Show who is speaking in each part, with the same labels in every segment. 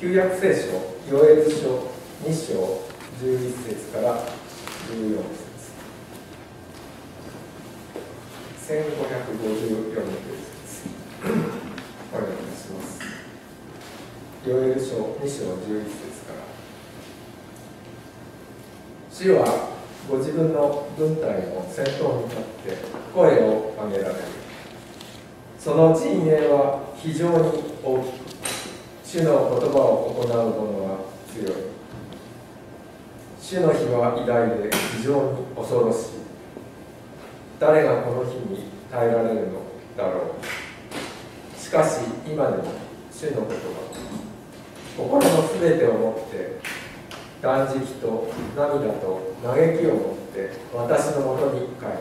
Speaker 1: 旧約聖書ヨエル書2章11節から。14節1554ページです。お願いしますヨエル書2章11節から。主はご自分の軍隊の先頭に立って声を上げら。れるその陣営は非常に大きく主の言葉を行う者は強い主の日は偉大で非常に恐ろしい。誰がこの日に耐えられるのだろうしかし今でも主の言葉心のすべてをもって断食と涙と嘆きを持って私のもとに帰る。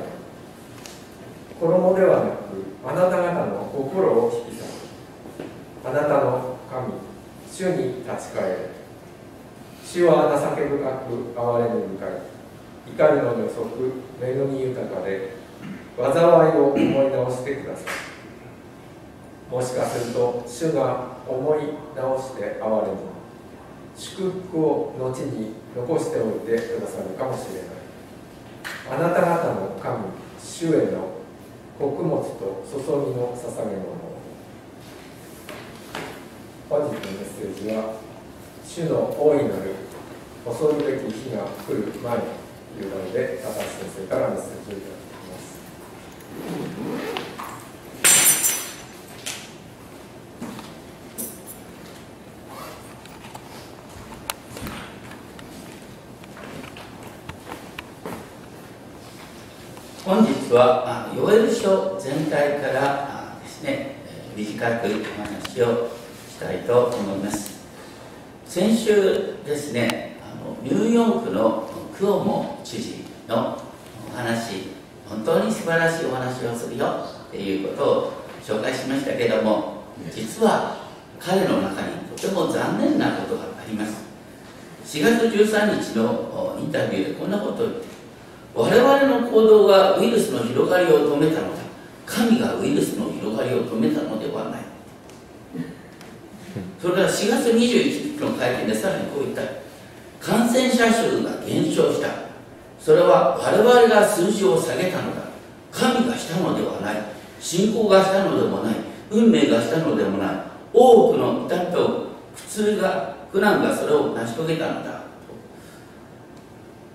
Speaker 1: 衣ではなくあなた方の心を引き裂く。あなたの主に立ち返る主は情け深く憐れみ深い怒りの予測恵み豊かで災いを思い直してください。もしかすると主が思い直して憐れみ祝福を後に残しておいてくださるかもしれない。あなた方の神主への穀物と注ぎの捧げ物。本日のメッセージは主の大いなる恐るべき日が来る前というので高橋先生からメッセージをいただきます。
Speaker 2: 本日はヨエル書全体からですね短くお話をしたいと思います。先週ですねあのニューヨークのクオモ知事のお話本当に素晴らしいお話をするよっていうことを紹介しましたけども実は彼の中にとても残念なことがあります。4月13日のインタビューでこんなことを言って我々の行動がウイルスの広がりを止めたのだ。神がウイルスの広がりを止めたのではないそれから4月21日の会見でさらにこう言った。感染者数が減少した。それは我々が数字を下げたのだ。神がしたのではない。信仰がしたのでもない。運命がしたのでもない。多くの痛みと苦痛が苦難がそれを成し遂げたのだ、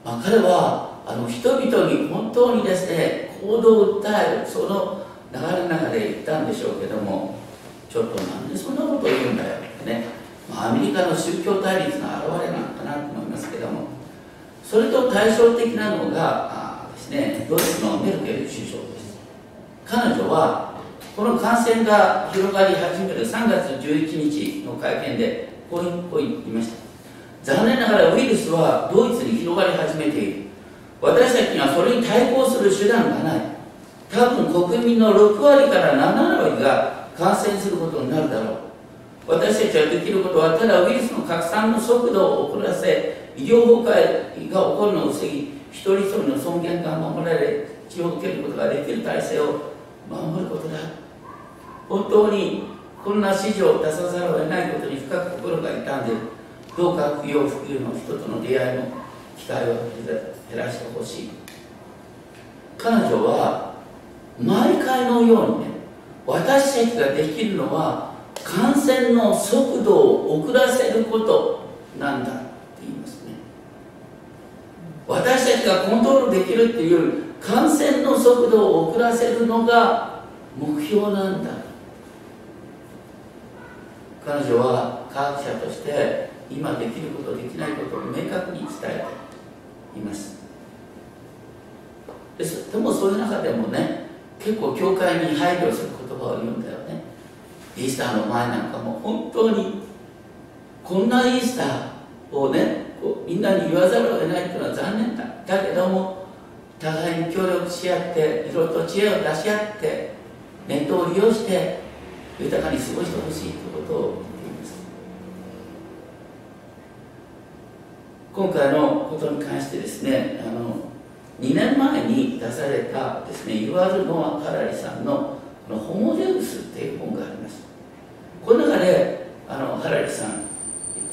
Speaker 2: まあ、彼はあの人々に本当にですね行動を訴えるその流れの中で言ったんでしょうけどもちょっとなんでそんなことを言うんだよ。ね、まあ、アメリカの宗教対立の表れなのかなと思いますけどもそれと対照的なのがですねドイツのメルケル首相です。彼女はこの感染が広がり始める3月11日の会見でこう言いました。残念ながらウイルスはドイツに広がり始めている。私たちにはそれに対抗する手段がない。多分国民の6割から7割が感染することになるだろう。私たちはできることはただウイルスの拡散の速度を遅らせ医療崩壊が起こるのを防ぎ一人一人の尊厳が守られ治療を受けることができる体制を守ることだ。本当にこんな指示を出さざるを得ないことに深く心が痛んでどうか不要不急の人との出会いの機会を減らしてほしい。彼女は毎回のようにね私たちができるのは感染の速度を遅らせることなんだって言いますね。私たちがコントロールできるっていう感染の速度を遅らせるのが目標なんだ。彼女は科学者として今できることできないことを明確に伝えています。ですでもそういう中でもね結構教会に配慮する言葉を言うんだよね。イースターの前なんかも本当にこんなイースターをねこうみんなに言わざるを得ないというのは残念だ。だけども互いに協力し合っていろいろと知恵を出し合ってネットを利用して豊かに過ごしてほしいということを言っています。今回のことに関してですねあの2年前に出されたですねユアル・ノア・カラリさんの「ホモデウス」っていう本があります。この中であのハラリさん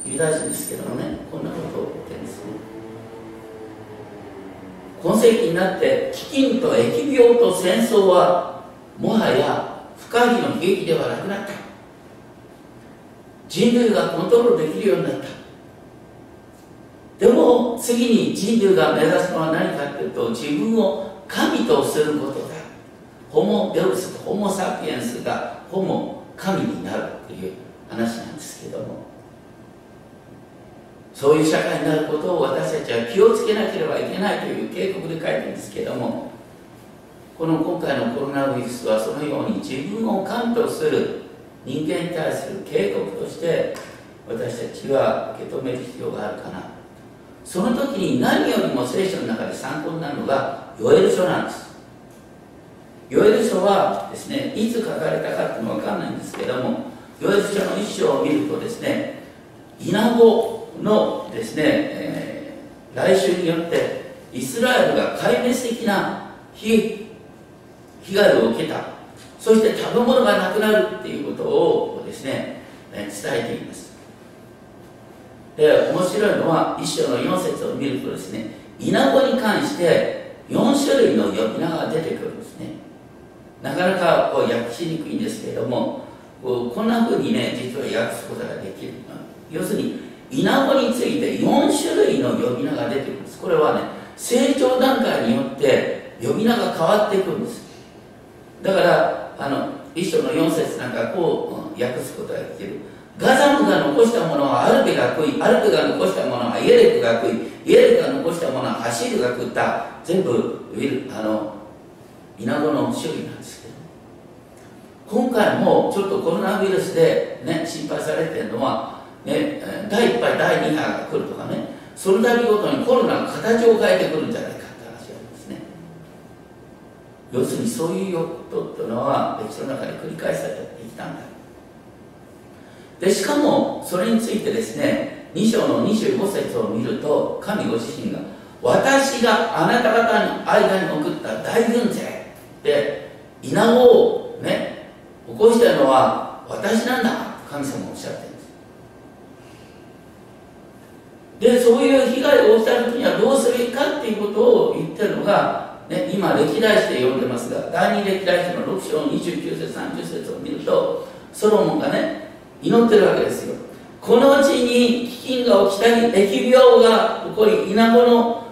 Speaker 2: ユダヤ人ですけどもねこんなことを言ってるんですね。今世紀になって飢饉と疫病と戦争はもはや不可避の悲劇ではなくなった。人類がコントロールできるようになった。でも次に人類が目指すのは何かというと自分を神とすることだ。ホモ・デウスとホモ・サピエンスがホモ神になるという話なんですけどもそういう社会になることを私たちは気をつけなければいけないという警告で書いてるんですけどもこの今回のコロナウイルスはそのように自分を感とする人間に対する警告として私たちは受け止める必要があるかな。その時に何よりも聖書の中で参考になるのがヨエル書なんです。ヨエル書はですねいつ書かれたかっていうのは分かんないんですけどもヨエル書の一章を見るとですねイナゴのですね、えー、来週によってイスラエルが壊滅的な被被害を受けた。そして食べ物がなくなるっていうことをですね伝えています。で面白いのは一章の4節を見るとですねイナゴに関して4種類の呼び名が出てくるんですね。なかなかこう訳しにくいんですけれどもこんなふうにね実は訳すことができる要するにイナゴについて4種類の呼び名が出てくるんです。これはね成長段階によって呼び名が変わっていくんです。だからあの一章の4節なんかこう訳すことができる。ガザムが残したものはアルペが食いアルペが残したものはイエレクが食いイエレクが残したものはアシルが食った。全部あのイナゴの種類なんですけど今回もちょっとコロナウイルスで、ね、心配されてるのは、ね、第1波第2波が来るとかねその度ごとにコロナが形を変えてくるんじゃないかって話がありますね。要するにそういうことっていうのは歴史の中で繰り返されてきたんだ。でしかもそれについてですね2章の25節を見ると神ご自身が私があなた方の間に送った大軍勢で稲子をね起こしたのは私なんだ神様おっしゃってるんです。でそういう被害が起きた時にはどうすべきかっていうことを言ってるのが、ね、今歴代史で読んでますが第二歴代史の6章29節30節を見るとソロモンがね祈ってるわけですよ。この地に飢饉が起きたり疫病が起こり稲子の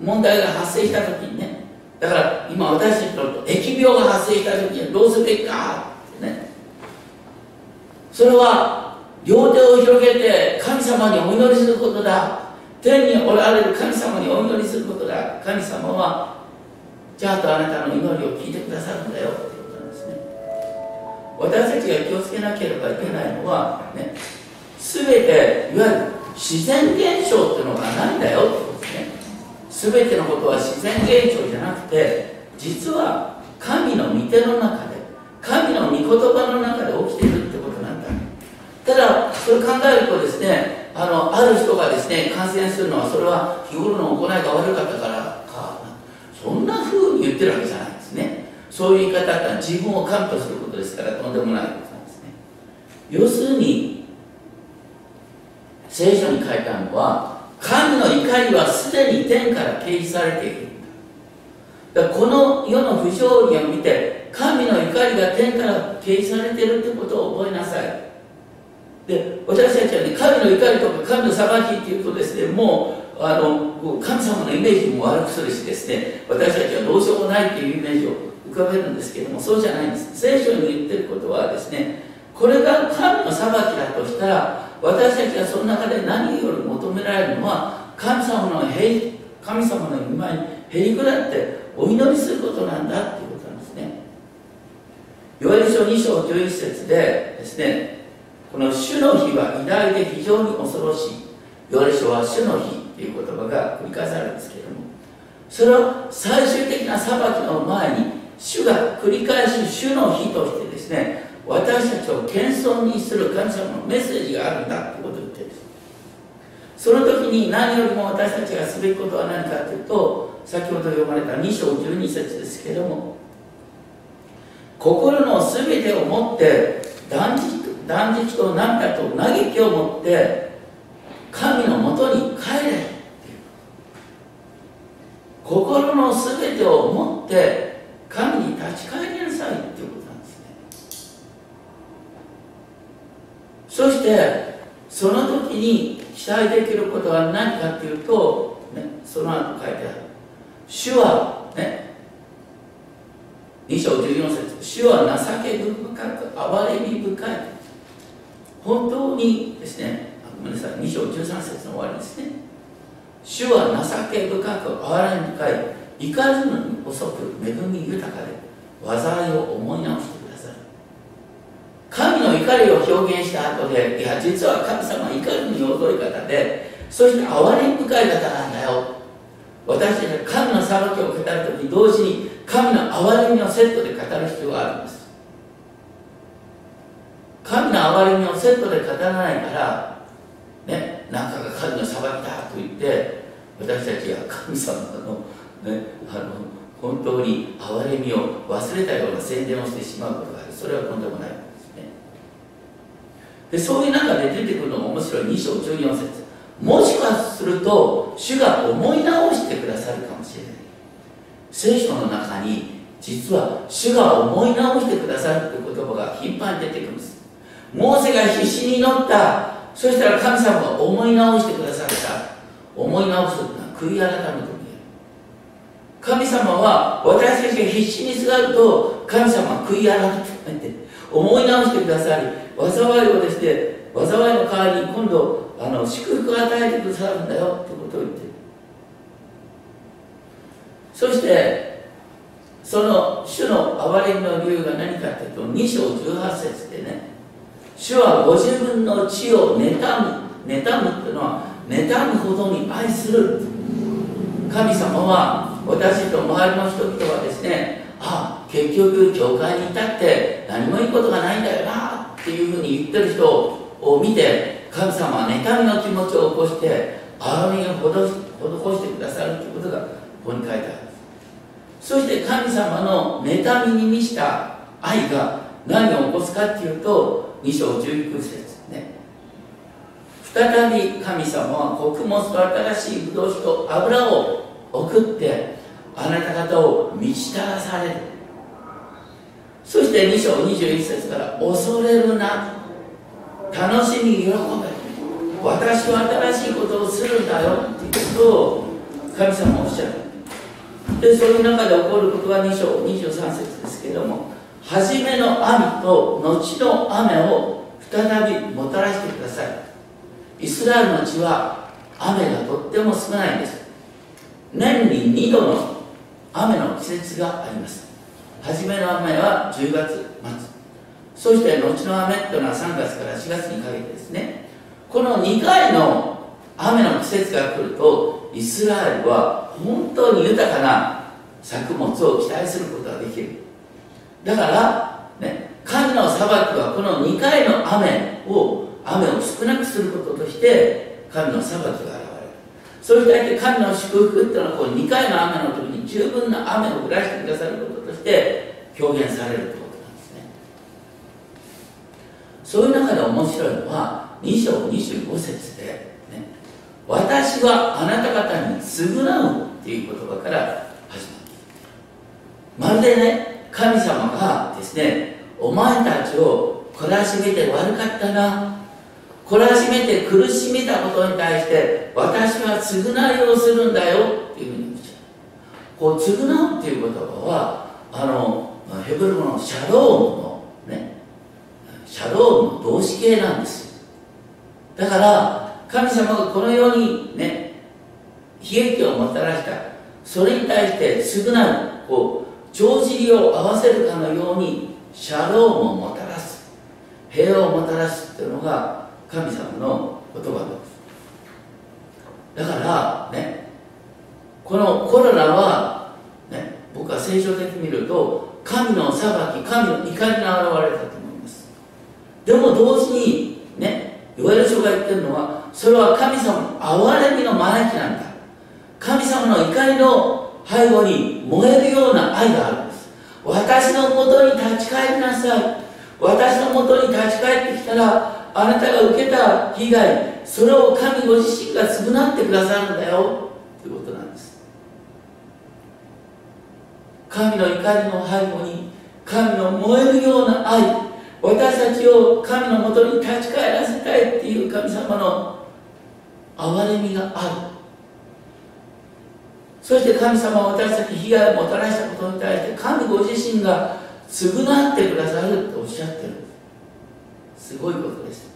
Speaker 2: 問題が発生した時にねだから今私たちの疫病が発生した時にはどうすべきかってね。それは両手を広げて神様にお祈りすることだ。天におられる神様にお祈りすることだ。神様はじゃあとあなたの祈りを聞いてくださるんだよってことなんですね。私たちが気をつけなければいけないのはね全ていわゆる自然現象っていうのがないんだよって。全てのことは自然現象じゃなくて実は神の御手の中で神の御言葉の中で起きているってことなんだ。ただそれ考えるとですねあのある人がですね感染するのはそれは日頃の行いが悪かったからかそんな風に言ってるわけじゃないですね。そういう言い方は自分を感とすることですからとんでもないことなんですね。要するに聖書に書いてあるのは神の怒りはすでに天から掲示されているだ。この世の不条理を見て神の怒りが天から掲示されているってことを覚えなさい。で私たちはね神の怒りとか神の裁きっていうとですねもうあの神様のイメージも悪くするしですね私たちはどうしようもないっていうイメージを浮かべるんですけどもそうじゃないんです。聖書に言ってることはですねこれが神の裁きだとしたら私たちがその中で何より求められるのは神様の平神様の御前にへりくだってお祈りすることなんだっていうことなんですね。ヨエル書2章11節でですねこの主の日は偉大で非常に恐ろしい。ヨエル書は主の日っていう言葉が繰り返されるんですけれどもそれは最終的な裁きの前に主が繰り返し主の日としてですね私たちを謙遜にする神様のメッセージがあるんだということを言ってるんです。その時に何よりも私たちがすべきことは何かというと先ほど読まれた2章12節ですけれども心のすべてをもって断食断食と涙と嘆きを持って神のもとに帰れ心の全てを持って神に立ち返りなさいっていうことなんですねそしてその時に期待できることは何かっていうと、ね、その後書いてある。主はね2章14節主は情け深く憐れみ深い。本当にですねごめんなさい2章13節の終わりですね。主は情け深く憐れみ深い。行かずのに遅く恵み豊かで災いを思い直してください神の怒りを表現した後でいや実は神様は怒りに踊り方でそして憐れみ深い方なんだよ。私たちが神の裁きを語る時同時に神の憐れみをセットで語る必要があるんです。神の憐れみをセットで語らないからね何かが神の裁きだと言って私たちが神様の,、ね、あの本当に憐れみを忘れたような宣伝をしてしまうことがある。それはとんでもない。でそういう中で出てくるのも面白い2章14節。もしかすると主が思い直してくださるかもしれない。聖書の中に実は主が思い直してくださるという言葉が頻繁に出てくるんです。モーセが必死に祈った。そしたら神様が思い直してくださった思い直すというのは悔い改めと神様は私たちが必死にすがると神様は悔い改めて思い直してくださり災いをですね災いの代わりに今度あの祝福を与えてくださるんだよということを言ってる。そしてその主の憐れみの理由が何かというと2章18節でね主はご自分の地を妬む妬むというのは妬むほどに愛する。神様は私と周りの人々はですねあ結局教会にいたって何もいいことがないんだよなっていうふうに言ってる人を見て神様は妬みの気持ちを起こして憐れみを施してくださるということがここに書いてある。そして神様の妬みに満ちた愛が何を起こすかっていうと2章19節ね。再び神様は穀物と新しいブドウ酒と油を送ってあなた方を満ちたらされる。そして2章21節から恐れるな。楽しみ喜べ。私は新しいことをするんだよ。っていうと神様おっしゃる。でそういう中で起こることは2章23節ですけども初めの雨と後の雨を再びもたらしてください。イスラエルの地は雨がとっても少ないんです。年に2度の雨の季節があります。初めの雨は10月末。そして後の雨というのは3月から4月にかけてですね。この2回の雨の季節が来るとイスラエルは本当に豊かな作物を期待することができる。だから、ね、神の裁きはこの2回の雨を雨を少なくすることとして神の裁きが現れる。それに対して神の祝福っていうのはこの2回の雨の時十分な雨を降らしてくださることとして表現されるということなんですね。そういう中で面白いのは2章25節で、ね、私はあなた方に償うっていう言葉から始まる。まるでね神様がですねお前たちを懲らしめて悪かったな。懲らしめて苦しめたことに対して私は償いをするんだよっていうふうにこう償うっていう言葉はあのヘブル語のシャロームのねシャロームの動詞形なんです。だから神様がこのようにね悲劇をもたらしたそれに対して償うこう帳尻を合わせるかのようにシャロームをもたらす平和をもたらすっていうのが神様の言葉です。だからねこのコロナは、ね、僕は聖書的に見ると神の裁き神の怒りの現れだと思います。でも同時にねヨエル書が言ってるのはそれは神様の憐れみの招きなんだ。神様の怒りの背後に燃えるような愛があるんです。私のもとに立ち返りなさい。私のもとに立ち返ってきたらあなたが受けた被害それを神ご自身が償ってくださるんだよということなんです神の怒りの背後に神の燃えるような愛私たちを神のもとに立ち返らせたいっていう神様の憐れみがある。そして神様は私たち被害をもたらしたことに対して神ご自身が償ってくださるとおっしゃってる。すごいことです。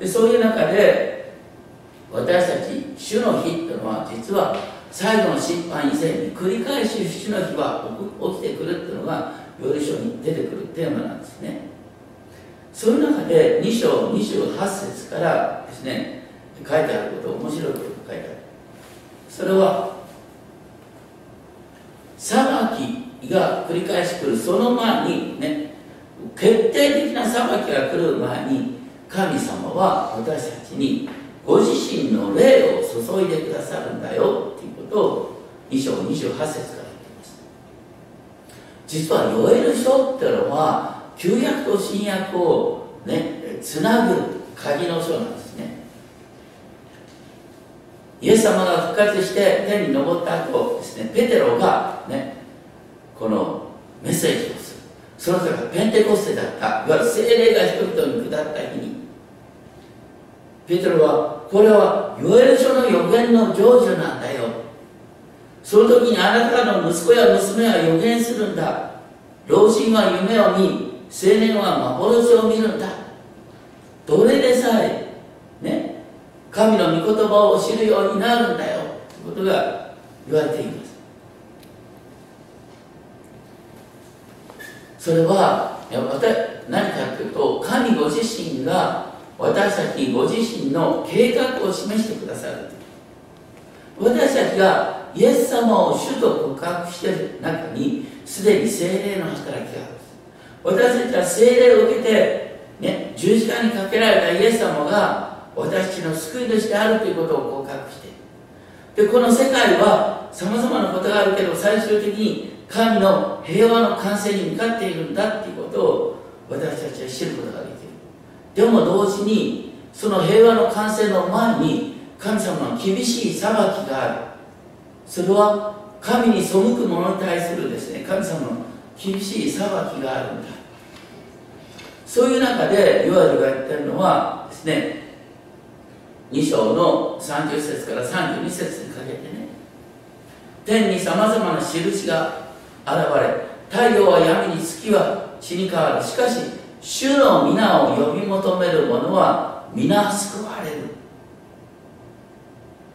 Speaker 2: でそういう中で私たち主の日っていうのは実は最後の審判以前に繰り返し主の日は起きてくるっていうのが料理書に出てくるテーマなんですね。そういう中で2章28節からですね書いてあること面白いこと書いてある。それは裁きが繰り返し来るその前にね決定的な裁きが来る前に神様は私たちにご自身の霊を注いでくださるんだよっていうこと2章28節から言っています。実はヨエル書っていうのは旧約と新約をねつなぐ鍵の書なんですね。イエス様が復活して天に昇った後ですねペテロがねこのメッセージをする。その時がペンテコステだったいわゆる精霊が人々に下った日に。ペテロはこれはヨエル書の予言の成就なんだその時にあなたの息子や娘は予言するんだ。老人は夢を見青年は幻を見るんだ。どれでさえね神の御言葉を知るようになるんだよ。ということが言われています。それは何かというと神ご自身が私たちご自身の計画を示してくださる。私たちがイエス様を主と告白している中にすでに精霊の働きがある。私たちは精霊を受けて、ね、十字架にかけられたイエス様が私たちの救い主であるということを告白してでこの世界はさまざまなことがあるけど最終的に神の平和の完成に向かっているんだっていうことを私たちは知ることができる。でも同時にその平和の完成の前に神様の厳しい裁きがある。それは神に背く者に対するですね神様の厳しい裁きがあるんだ。そういう中でヨアルが言ってるのはですね2章の30節から32節にかけてね天にさまざまな印が現れ太陽は闇に月は血に変わる。しかし主の皆を呼び求める者は皆救われる。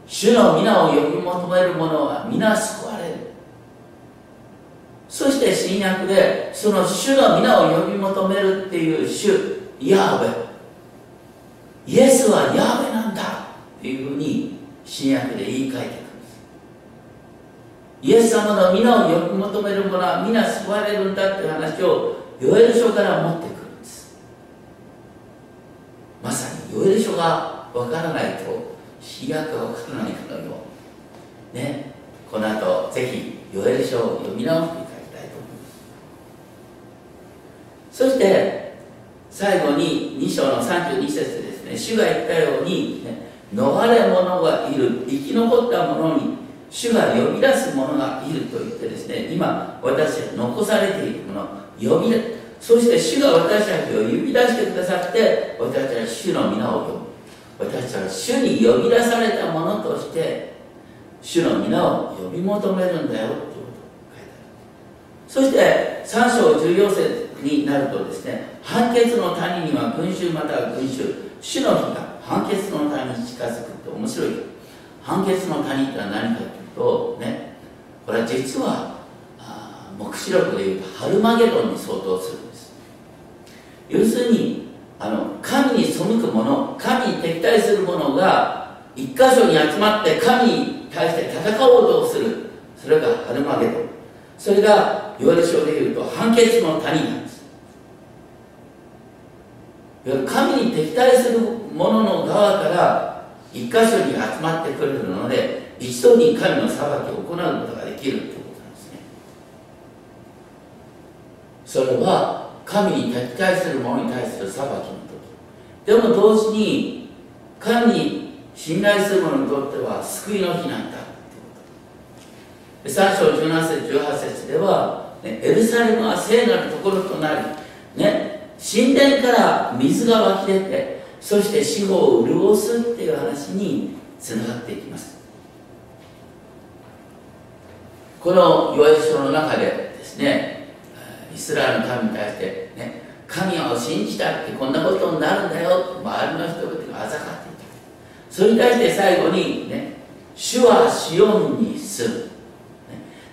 Speaker 2: 主の皆を呼び求める者は皆救われる。そして新約でその主の皆を呼び求めるっていう主ヤーベ。イエスはヤーベなんだっていうふうに新約で言い換えていくんです。イエス様の皆を呼び求める者は皆救われるんだっていう話をヨエル書から持ってくるんです。まさにヨエル書がわからないと新約がわからないかのよ。うね。この後ぜひヨエル書を読み直していただきたいと思います。そして最後に2章の32節ですね。主が言ったように、ね、逃れ者がいる。生き残った者に主が呼び出す者がいると言ってですね。今私たち残されているもの。呼び出そして主が私たちを呼び出してくださって私たちは主の皆を呼ぶ。私たちは主に呼び出されたものとして主の皆を呼び求めるんだよということを書いてある。そして3章14節になるとですね判決の谷には群衆または群衆。主の日が判決の谷に近づくって面白い。判決の谷ってのは何かというとねこれは実は黙示録でいうとハルマゲドンに相当するんです。要するにあの神に背く者神に敵対する者が一箇所に集まって神に対して戦おうとする。それがハルマゲド。それがヨエル書でいうと判決の谷なんです。神に敵対する者の側から一箇所に集まってくれるので一度に神の裁きを行うことができるということなんですね。それは神に敵対する者に対する裁きの時。でも同時に神に信頼する者にとっては救いの日なんだってこと。3章17節18節では、ね、エルサレムは聖なるところとなり、ね、神殿から水が湧き出てそして死後を潤すっていう話につながっていきます。このヨエ書の中でですねスラエルの民に対して、ね、神を信じたってこんなことになるんだよ周りの人々があざかっていた。それに対して最後にね主はシオンに住む、ね、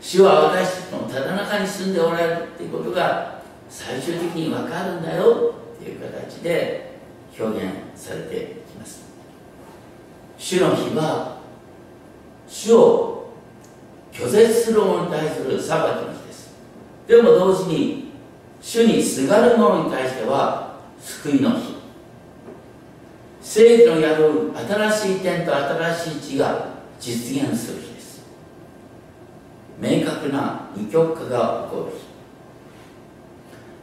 Speaker 2: 主は私たちのただ中に住んでおられるっていうことが最終的に分かるんだよっていう形で表現されていきます。主の日は主を拒絶する者に対する裁きの日です。でも同時に主にすがる者に対しては救いの日。正義の宿る新しい点と新しい地が実現する日です。明確な二極化が起こる日。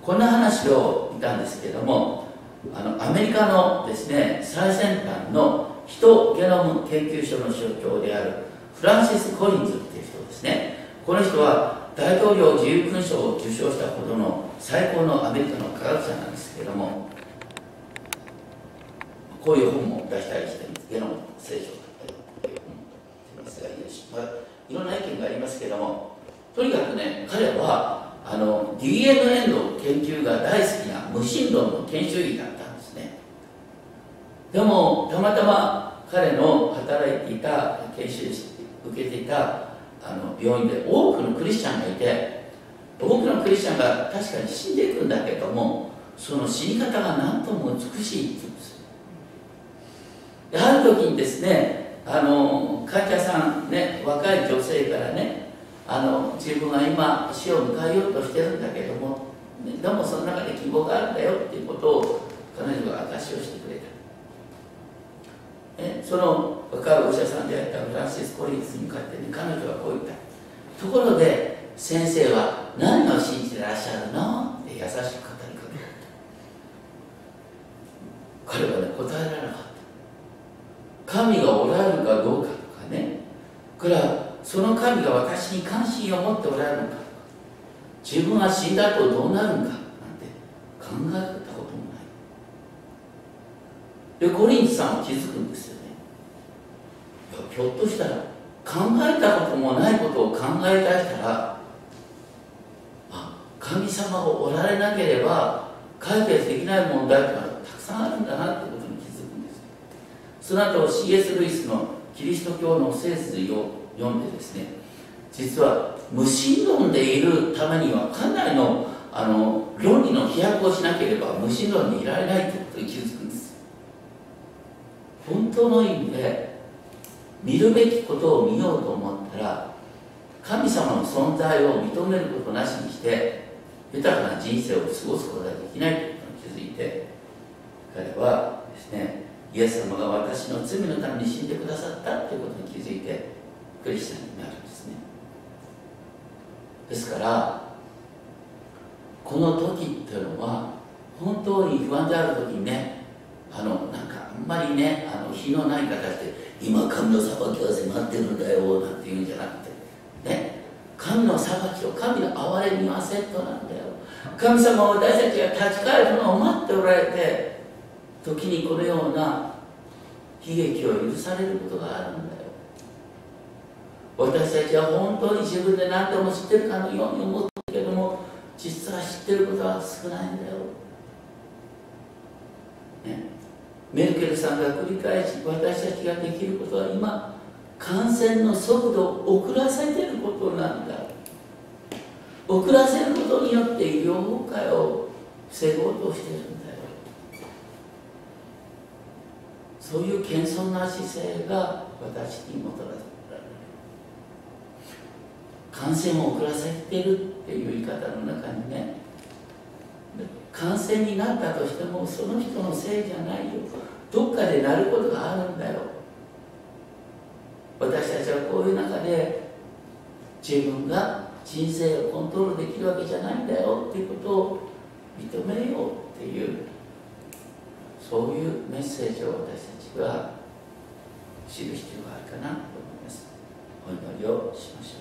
Speaker 2: こんな話をいたんですけれどもあのアメリカのですね最先端のヒトゲノム研究所の所長であるフランシス・コリンズっていう人ですね。この人は大統領自由勲章を受賞したほどの最高のアメリカの科学者なんですけれどもこういう本も出したりしてゲノム聖書という本ですがいいでしょう、まあ、いろんな意見がありますけれどもとにかくね彼はあの DNA の研究が大好きな無神論の研修医だったんですね。でもたまたま彼の働いていた研修受けていたあの病院で多くのクリスチャンがいて多くのクリスチャンが確かに死んでいくんだけどもその死に方が何とも美しいって言うんですある時にですねあの患者さんね若い女性からねあの自分は今死を迎えようとしてるんだけども、ね、でもその中で希望があるんだよっていうことを彼女が証しをしてくれた、ね、その若いお医者さんであったフランシス・コリンスに向かって、ね、彼女はこう言った。ところで先生は何を信じてらっしゃるの？って優しく語りかけられた。彼はね答えられなかった。神がおられるかどうかとかね。からその神が私に関心を持っておられるのか自分は死んだ後どうなるんかなんて考えたこともない。でコリンチさんは気づくんですよね。ひょっとしたら考えたこともないことを考え出したら神様がおられなければ解決できない問題ってのはたくさんあるんだなってことに気づくんですその後 C.S. ルイスのキリスト教の聖図を読んでですね実は無神論でいるためにはかなりのあの論理の飛躍をしなければ無神論にいられないということに気づくんです本当の意味で見るべきことを見ようと思ったら神様の存在を認めることなしにして豊かな人生を過ごすことができないということに気づいて彼はですねイエス様が私の罪のために死んでくださったということに気づいてクリスチャンになるんですね。ですからこの時っていうのは本当に不安である時にねあのなんかあんまりねあの日のない形で今神の裁きは迫ってるんだよなんて言うんじゃなくて神の裁きを神の憐れみはセットなんだよ。神様は私たちが立ち返るのを待っておられて時にこのような悲劇を許されることがあるんだよ。私たちは本当に自分で何でも知ってるかのように思ってるけども実は知ってることは少ないんだよ、ね、メルケルさんが繰り返し私たちができることは今感染の速度を遅らせてることなんだ。遅らせることによって医療崩壊を防ごうとしてるんだよ。そういう謙遜な姿勢が私にもたらされる。感染を遅らせてるっていう言い方の中にね。感染になったとしてもその人のせいじゃないよ。どっかでなることがあるんだよ。私たちはこういう中で自分が人生をコントロールできるわけじゃないんだよっていうことを認めようっていうそういうメッセージを私たちは知る必要があるかなと思います。お祈りをしましょ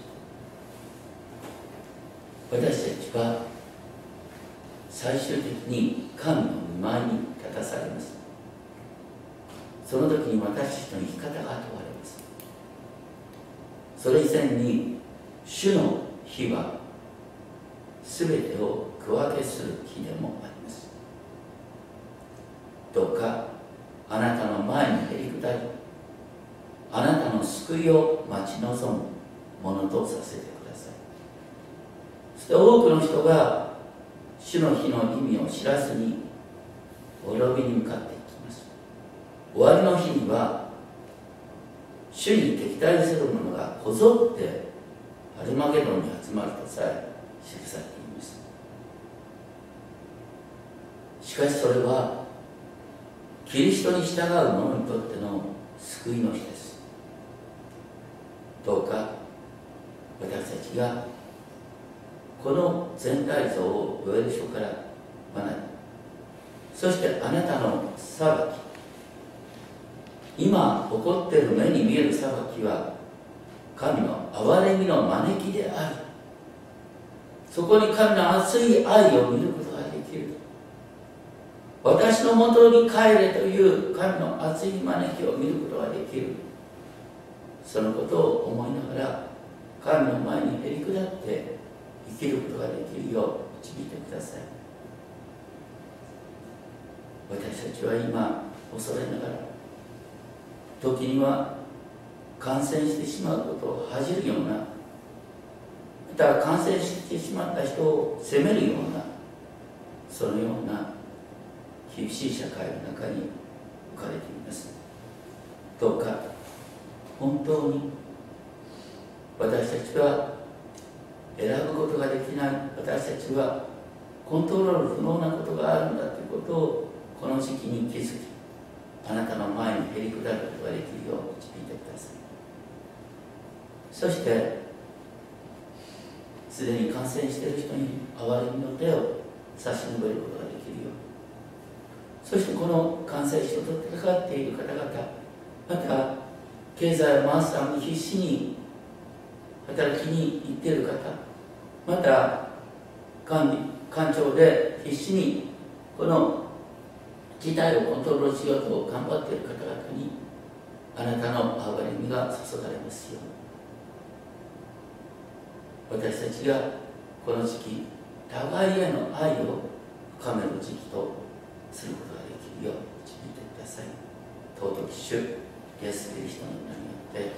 Speaker 2: う。私たちは最終的に神の御前に立たされます。その時に私たちの生き方が問われます。それ以前に主の日は全てを区分けする日でもあります。どうかあなたの前にへり下りあなたの救いを待ち望むものとさせてください。そして多くの人が主の日の意味を知らずに滅びに向かっていきます。終わりの日には主に敵対する者がこぞってアルマゲドンに集まるとさえ記されていますしかしそれはキリストに従う者にとっての救いの日です。どうか私たちがこの全体像をヨエル書から学びそしてあなたの裁き今起こっている目に見える裁きは神の憐れみの招きである。そこに神の熱い愛を見ることができる。私のもとに帰れという神の熱い招きを見ることができる。そのことを思いながら神の前にへり下って生きることができるよう導いてください。私たちは今恐れながら時には感染してしまうことを恥じるようなまた感染してしまった人を責めるようなそのような厳しい社会の中に置かれています。どうか本当に私たちは選ぶことができない。私たちはコントロール不能なことがあるんだということをこの時期に気づきあなたの前にへり下ることができるよう導いてそしてすでに感染している人に憐れみの手を差し伸べることができるよう。そしてこの感染症と戦っている方々また経済を回すために必死に働きに行っている方また管理官庁で必死にこの事態をコントロールしようと頑張っている方々にあなたの憐れみが注がれますように。私たちがこの時期互いへの愛を深める時期とすることができるよう導いてください。尊き主イエス・キリストの名によって